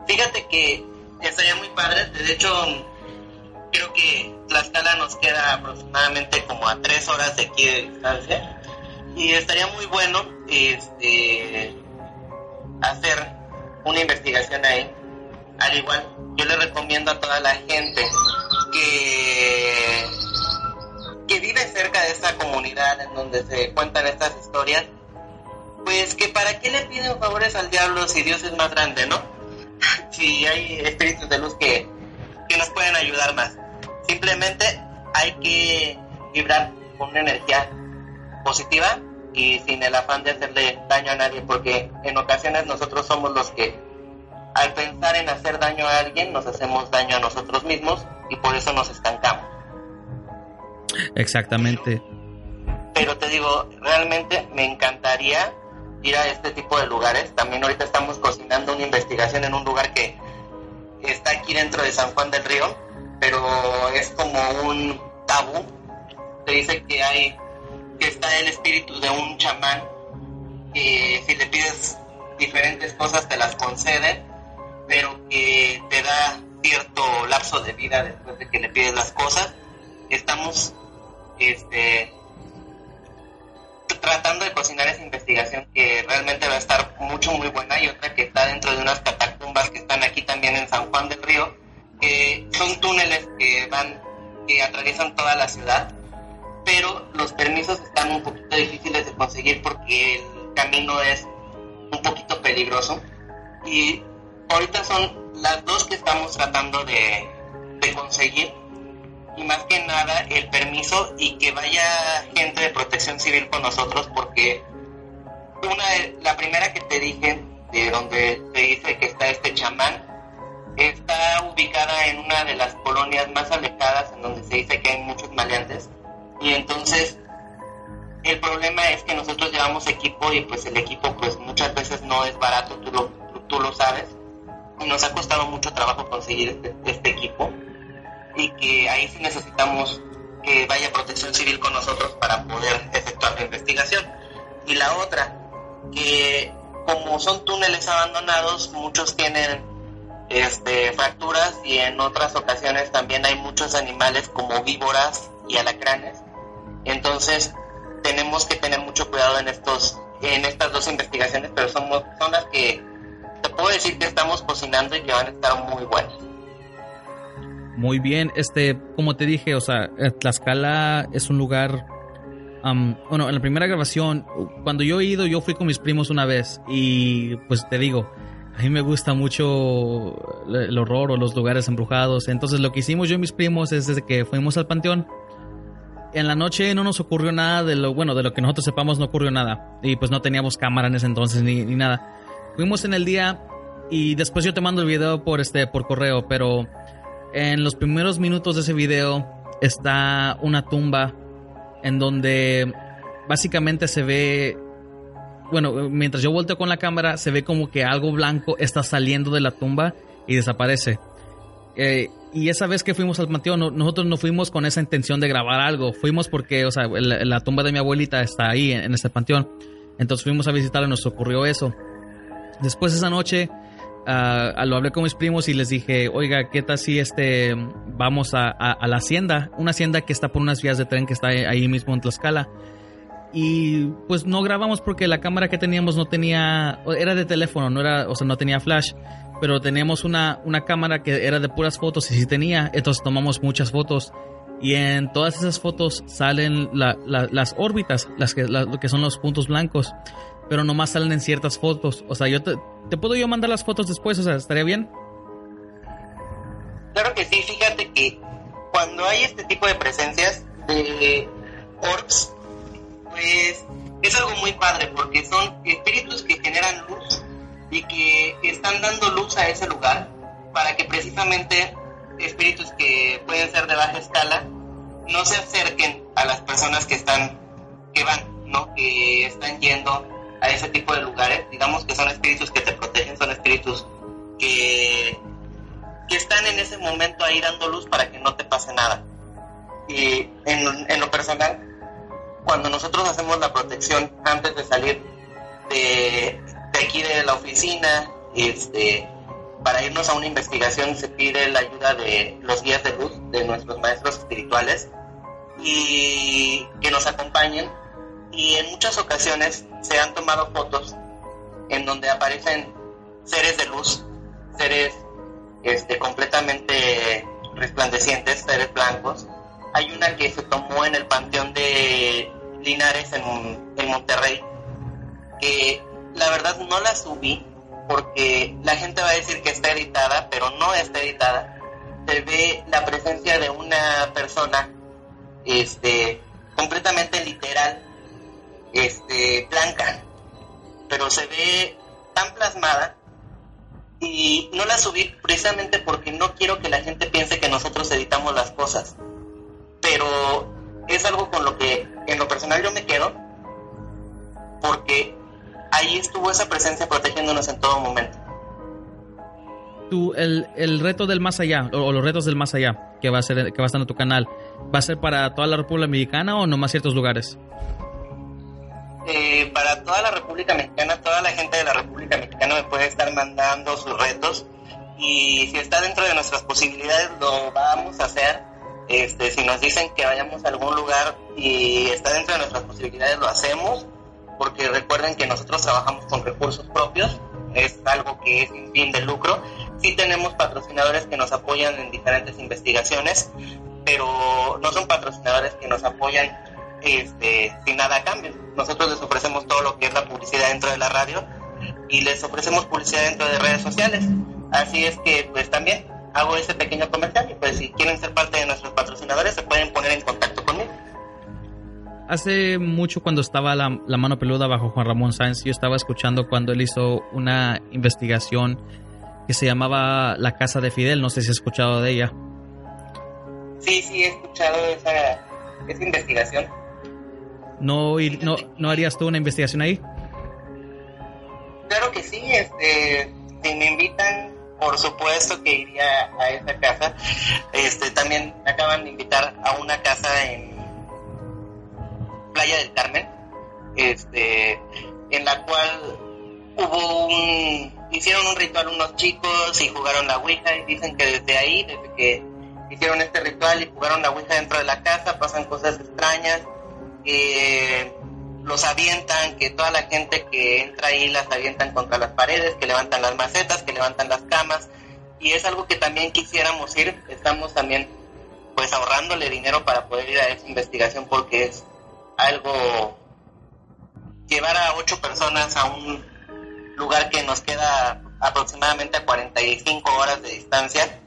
Fíjate que estaría muy padre. De hecho, creo que la escala nos queda aproximadamente como a tres horas de aquí de distancia. Y estaría muy bueno este, hacer una investigación ahí. Al igual, yo le recomiendo a toda la gente que, que vive cerca de esta comunidad en donde se cuentan estas historias, pues que para qué le piden favores al diablo si Dios es más grande, ¿no? si hay espíritus de luz que, que nos pueden ayudar más. Simplemente hay que vibrar con una energía positiva y sin el afán de hacerle daño a nadie, porque en ocasiones nosotros somos los que al pensar en hacer daño a alguien nos hacemos daño a nosotros mismos y por eso nos estancamos. Exactamente. Pero, te digo, realmente me encantaría ir a este tipo de lugares. También ahorita estamos cocinando una investigación en un lugar que está aquí dentro de San Juan del Río, pero es como un tabú. Se dice que hay que está el espíritu de un chamán que si le pides diferentes cosas te las concede, pero que te da cierto lapso de vida después de que le pides las cosas. Estamos este, tratando de cocinar esa investigación que realmente va a estar mucho, muy buena y otra que está dentro de unas catacumbas que están aquí también en San Juan del Río, que son túneles que van, que atraviesan toda la ciudad pero los permisos están un poquito difíciles de conseguir porque el camino es un poquito peligroso. Y ahorita son las dos que estamos tratando de, conseguir. Y más que nada el permiso y que vaya gente de protección civil con nosotros porque una la primera que te dije, de donde te dice que está este chamán, está ubicada en una de las colonias más alejadas en donde se dice que hay muchos maleantes y entonces el problema es que nosotros llevamos equipo y pues el equipo pues muchas veces no es barato, tú lo, tú, lo sabes. Y nos ha costado mucho trabajo conseguir este, este, equipo y que ahí sí necesitamos que vaya protección civil con nosotros para poder efectuar la investigación. Y la otra, que como son túneles abandonados, muchos tienen este, fracturas y en otras ocasiones también hay muchos animales como víboras y alacranes entonces, tenemos que tener mucho cuidado en estos en estas dos investigaciones, pero son, son las que te puedo decir que estamos cocinando y que van a estar muy buenas. Muy bien, este, como te dije, o sea, eh, Tlaxcala es un lugar, bueno, en la primera grabación, cuando yo he ido, yo fui con mis primos una vez y pues te digo, a mí me gusta mucho el horror o los lugares embrujados, entonces lo que hicimos yo y mis primos es desde que fuimos al panteón, en la noche no nos ocurrió nada de lo, bueno, de lo que nosotros sepamos no ocurrió nada. Y pues no teníamos cámara en ese entonces ni, nada. Fuimos en el día y después yo te mando el video por, este, por correo, pero en los primeros minutos de ese video está una tumba en donde básicamente se ve, bueno, mientras yo volteo con la cámara, se ve como que algo blanco está saliendo de la tumba y desaparece. Eh, y esa vez que fuimos al panteón, nosotros no fuimos con esa intención de grabar algo. Fuimos porque, o sea, la, tumba de mi abuelita está ahí en, ese panteón. Entonces fuimos a visitarla y nos ocurrió eso. Después esa noche uh, lo hablé con mis primos y les dije, oiga, ¿qué tal si este vamos a, a, la hacienda? Una hacienda que está por unas vías de tren que está ahí mismo en Tlaxcala. Y pues no grabamos porque la cámara que teníamos no tenía, era de teléfono, no era, o sea, no tenía flash pero teníamos una, una cámara que era de puras fotos y sí tenía, entonces tomamos muchas fotos y en todas esas fotos salen las órbitas, las que, lo que son los puntos blancos, pero nomás salen en ciertas fotos. O sea, yo te, puedo yo mandar las fotos después, o sea, estaría bien. Claro que sí, fíjate que cuando hay este tipo de presencias de orbs, pues es algo muy padre porque son espíritus que generan luz y que están dando luz a ese lugar para que precisamente espíritus que pueden ser de baja escala no se acerquen a las personas que están que van, ¿no? Que están yendo a ese tipo de lugares. Digamos que son espíritus que te protegen, son espíritus que, que están en ese momento ahí dando luz para que no te pase nada. Y en, en lo personal, cuando nosotros hacemos la protección antes de salir de, de aquí de la oficina, este, para irnos a una investigación se pide la ayuda de los guías de luz, de nuestros maestros espirituales, y que nos acompañen. Y en muchas ocasiones se han tomado fotos en donde aparecen seres de luz, seres este, completamente resplandecientes, seres blancos. Hay una que se tomó en el Panteón de Linares en, en Monterrey, que la verdad no la subí porque la gente va a decir que está editada, pero no está editada. Se ve la presencia de una persona este completamente literal este blanca, pero se ve tan plasmada y no la subí precisamente porque no quiero que la gente piense que nosotros editamos las cosas. Pero es algo con lo que en lo personal yo me quedo porque ahí estuvo esa presencia protegiéndonos en todo momento. Tú, el, el reto del más allá, o, los retos del más allá, que va a ser, que va a estar en tu canal, ¿va a ser para toda la República Mexicana o nomás ciertos lugares? Eh, para toda la República Mexicana, toda la gente de la República Mexicana me puede estar mandando sus retos y si está dentro de nuestras posibilidades lo vamos a hacer. Este, si nos dicen que vayamos a algún lugar y está dentro de nuestras posibilidades lo hacemos porque recuerden que nosotros trabajamos con recursos propios, es algo que es sin fin de lucro. Sí tenemos patrocinadores que nos apoyan en diferentes investigaciones, pero no son patrocinadores que nos apoyan este, sin nada a cambio. Nosotros les ofrecemos todo lo que es la publicidad dentro de la radio y les ofrecemos publicidad dentro de redes sociales. Así es que pues también hago ese pequeño comercial y pues si quieren ser parte de nuestros patrocinadores se pueden poner en contacto conmigo hace mucho cuando estaba la, mano peluda bajo Juan Ramón Sáenz, yo estaba escuchando cuando él hizo una investigación que se llamaba La Casa de Fidel, no sé si has escuchado de ella. Sí, sí, he escuchado esa, investigación. ¿No, no, ¿No harías tú una investigación ahí? Claro que sí, este, si me invitan, por supuesto que iría a esa casa. Este, también me acaban de invitar a una casa en Playa del Carmen, este, en la cual hubo un, hicieron un ritual unos chicos y jugaron la Ouija y dicen que desde ahí, desde que hicieron este ritual y jugaron la Ouija dentro de la casa, pasan cosas extrañas, los avientan, que toda la gente que entra ahí las avientan contra las paredes, que levantan las macetas, que levantan las camas, y es algo que también quisiéramos ir, estamos también pues ahorrándole dinero para poder ir a esa investigación porque es algo, llevar a ocho personas a un lugar que nos queda aproximadamente a 45 horas de distancia,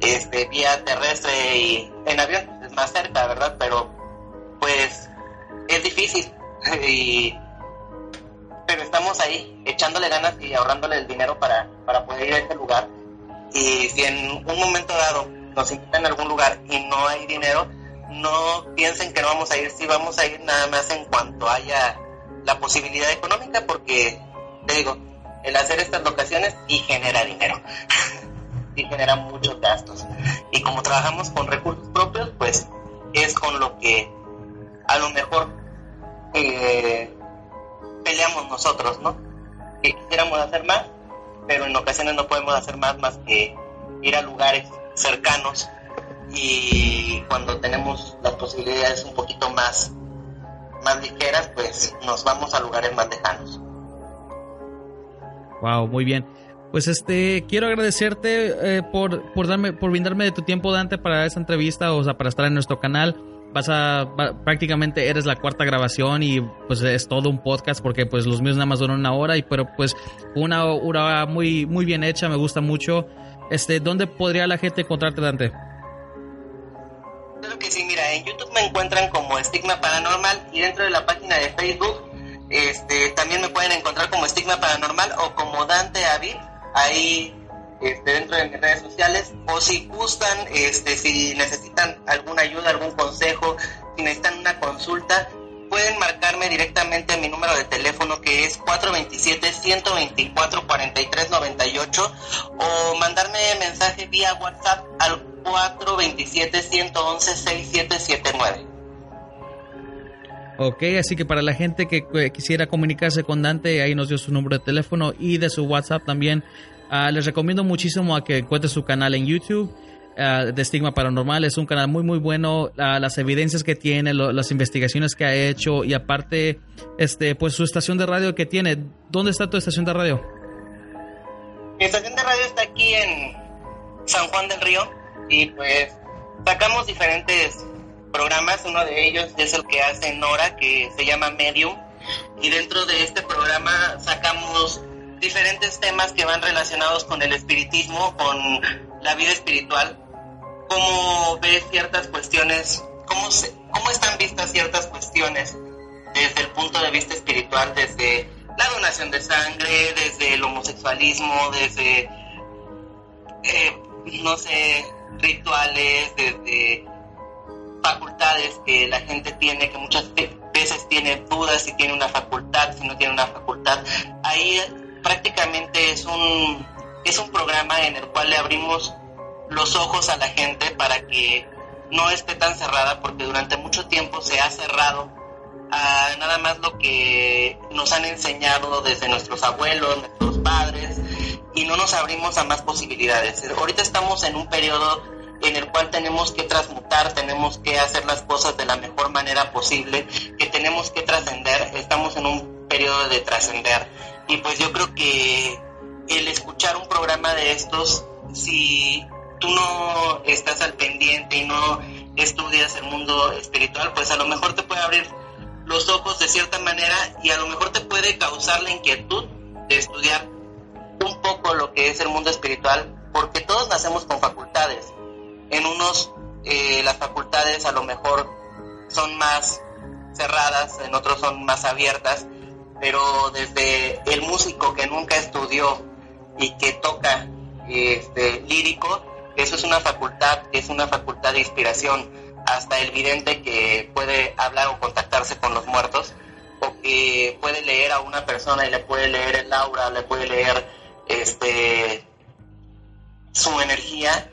este, vía terrestre y en avión, es más cerca, ¿verdad? Pero pues es difícil y pero estamos ahí echándole ganas y ahorrándole el dinero para, para poder ir a ese lugar y si en un momento dado nos invitan a algún lugar y no hay dinero, no piensen que no vamos a ir, sí vamos a ir nada más en cuanto haya la posibilidad económica, porque te digo, el hacer estas locaciones sí genera dinero, y genera muchos gastos. Y como trabajamos con recursos propios, pues es con lo que a lo mejor eh, peleamos nosotros, ¿no? Que quisiéramos hacer más, pero en ocasiones no podemos hacer más más que ir a lugares cercanos y cuando tenemos las posibilidades un poquito más, más ligeras, pues nos vamos a lugares más lejanos. Wow, muy bien. Pues este, quiero agradecerte eh, por, por darme, por brindarme de tu tiempo, Dante, para esa entrevista, o sea, para estar en nuestro canal. Vas a, prácticamente eres la cuarta grabación y pues es todo un podcast porque pues los míos nada más duran una hora y pero pues una hora muy, muy bien hecha, me gusta mucho este, ¿dónde podría la gente encontrarte, Dante? Claro que sí, mira, en YouTube me encuentran como Estigma Paranormal y dentro de la página de Facebook este, también me pueden encontrar como Estigma Paranormal o como Dante Avid, ahí este, dentro de mis redes sociales, o si gustan, este, si necesitan alguna ayuda, algún consejo, si necesitan una consulta, pueden marcarme directamente mi número de teléfono que es 427-124-4398 o mandarme mensaje vía WhatsApp al 427-111-6779. Ok, así que para la gente que quisiera comunicarse con Dante, ahí nos dio su número de teléfono y de su WhatsApp también. Ah, les recomiendo muchísimo a que encuentren su canal en YouTube Ah, de Estigma Paranormal. Es un canal muy, muy bueno. Ah, las evidencias que tiene, las investigaciones que ha hecho y aparte, este, pues su estación de radio que tiene. ¿Dónde está tu estación de radio? Mi estación de radio está aquí en San Juan del Río y pues sacamos diferentes programas. Uno de ellos es el que hace Nora, que se llama Medium. Y dentro de este programa sacamos diferentes temas que van relacionados con el espiritismo, con la vida espiritual cómo ves ciertas cuestiones, cómo, se, cómo están vistas ciertas cuestiones desde el punto de vista espiritual, desde la donación de sangre, desde el homosexualismo, desde, eh, no sé, rituales, desde facultades que la gente tiene, que muchas veces tiene dudas si tiene una facultad, si no tiene una facultad. Ahí prácticamente es un, es un programa en el cual le abrimos los ojos a la gente para que no esté tan cerrada, porque durante mucho tiempo se ha cerrado a nada más lo que nos han enseñado desde nuestros abuelos, nuestros padres, y no nos abrimos a más posibilidades. Ahorita estamos en un periodo en el cual tenemos que transmutar, tenemos que hacer las cosas de la mejor manera posible, que tenemos que trascender, estamos en un periodo de trascender. Y pues yo creo que el escuchar un programa de estos, si tú no estás al pendiente y no estudias el mundo espiritual, pues a lo mejor te puede abrir los ojos de cierta manera y a lo mejor te puede causar la inquietud de estudiar un poco lo que es el mundo espiritual, porque todos nacemos con facultades. En unos eh, las facultades a lo mejor son más cerradas, en otros son más abiertas, pero desde el músico que nunca estudió y que toca este, lírico, eso es una facultad, es una facultad de inspiración, hasta el vidente que puede hablar o contactarse con los muertos, o que puede leer a una persona y le puede leer el aura, le puede leer este su energía,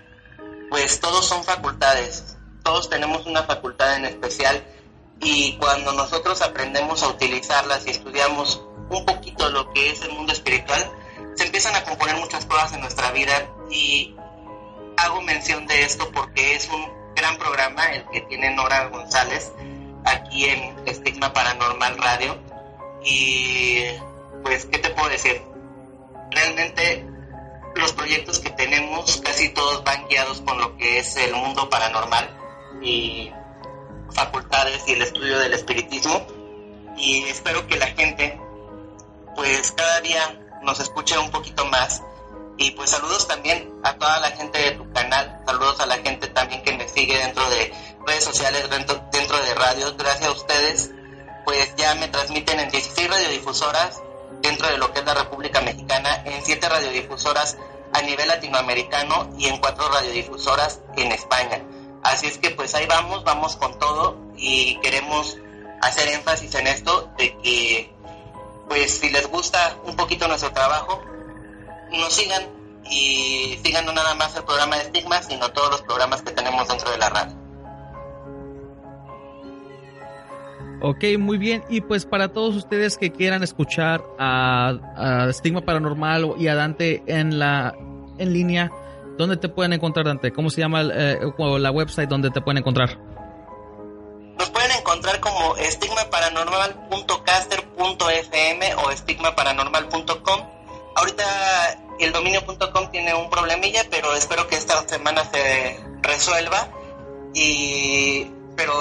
pues todos son facultades, todos tenemos una facultad en especial y cuando nosotros aprendemos a utilizarlas y estudiamos un poquito lo que es el mundo espiritual, se empiezan a componer muchas cosas en nuestra vida y hago mención de esto porque es un gran programa el que tiene Nora González aquí en Estigma Paranormal Radio. Y pues, ¿qué te puedo decir? Realmente los proyectos que tenemos casi todos van guiados con lo que es el mundo paranormal y facultades y el estudio del espiritismo. Y espero que la gente pues cada día nos escuche un poquito más y pues saludos también a toda la gente de tu canal, saludos a la gente también que me sigue dentro de redes sociales, dentro, dentro de radios. Gracias a ustedes, pues ya me transmiten en 16 radiodifusoras dentro de lo que es la República Mexicana, en 7 radiodifusoras a nivel latinoamericano y en 4 radiodifusoras en España. Así es que pues ahí vamos, vamos con todo y queremos hacer énfasis en esto de que pues si les gusta un poquito nuestro trabajo, nos sigan y sigan no nada más el programa de Estigma, sino todos los programas que tenemos dentro de la radio. Ok, muy bien. Y pues para todos ustedes que quieran escuchar a, Estigma Paranormal y a Dante en la en línea, ¿dónde te pueden encontrar, Dante? ¿Cómo se llama eh, la website donde te pueden encontrar? Nos pueden encontrar como estigmaparanormal.caster.fm o estigmaparanormal.com. Ahorita el dominio.com tiene un problemilla, pero espero que esta semana se resuelva. Y pero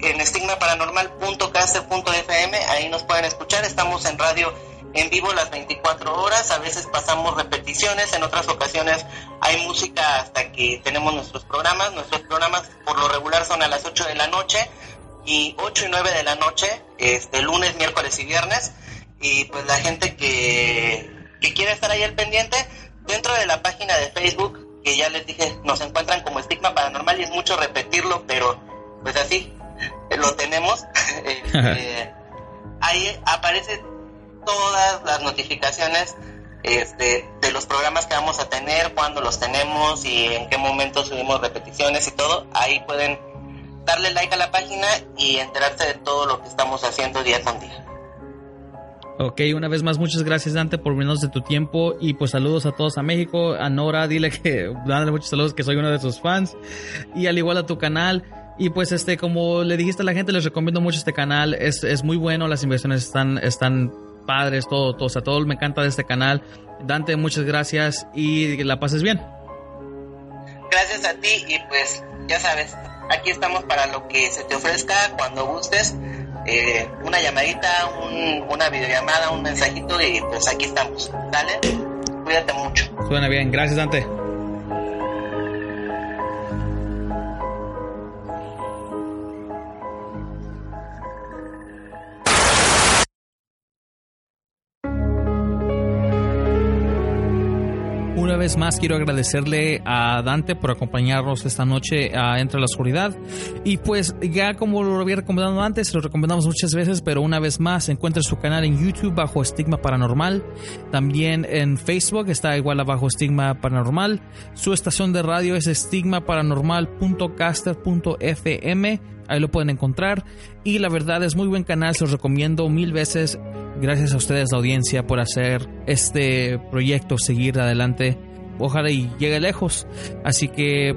en estigmaparanormal.caster.fm ahí nos pueden escuchar. Estamos en radio en vivo las 24 horas, a veces pasamos repeticiones, en otras ocasiones hay música hasta que tenemos nuestros programas. Nuestros programas por lo regular son a las 8 de la noche y 8 y 9 de la noche, este, lunes, miércoles y viernes. Y pues la gente que, que quiere estar ahí al pendiente, dentro de la página de Facebook, que ya les dije, nos encuentran como estigma paranormal y es mucho repetirlo, pero pues así lo tenemos. Este, ahí aparece todas las notificaciones este, de los programas que vamos a tener, cuándo los tenemos y en qué momento subimos repeticiones y todo. Ahí pueden darle like a la página y enterarse de todo lo que estamos haciendo día con día. Ok, una vez más, muchas gracias Dante por menos de tu tiempo y pues saludos a todos a México, a Nora, dile que, dale muchos saludos que soy uno de sus fans y al igual a tu canal. Y pues este, como le dijiste a la gente, les recomiendo mucho este canal, es, es muy bueno, las inversiones están, están padres, todo, todo, o sea, todo me encanta de este canal. Dante, muchas gracias y que la pases bien. Gracias a ti y pues ya sabes, aquí estamos para lo que se te ofrezca cuando gustes. Eh, una llamadita, una videollamada, un mensajito y pues aquí estamos. Dale, cuídate mucho. Suena bien, gracias Dante. Vez más quiero agradecerle a Dante por acompañarnos esta noche a Entre la Oscuridad. Y pues ya como lo había recomendado antes, lo recomendamos muchas veces, pero una vez más encuentra su canal en YouTube bajo Estigma Paranormal. También en Facebook está igual a bajo Estigma Paranormal. Su estación de radio es estigmaparanormal.caster.fm. Ahí lo pueden encontrar. Y la verdad es muy buen canal, se los recomiendo mil veces. Gracias a ustedes, la audiencia, por hacer este proyecto seguir adelante. Ojalá y llegue lejos. Así que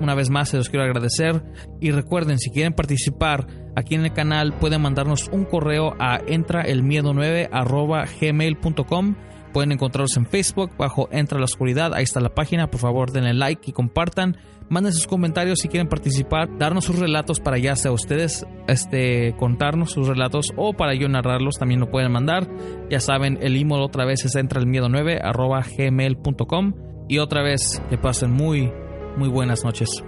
una vez más se los quiero agradecer. Y recuerden, si quieren participar aquí en el canal, pueden mandarnos un correo a entraelmiedo9 Pueden encontrarlos en Facebook bajo Entra la Oscuridad. Ahí está la página. Por favor, denle like y compartan. Manden sus comentarios si quieren participar, darnos sus relatos para ya sea ustedes este, contarnos sus relatos o para yo narrarlos, también lo pueden mandar. Ya saben, el email otra vez es entra el miedo 9 arroba gmail.com y otra vez que pasen muy, muy buenas noches.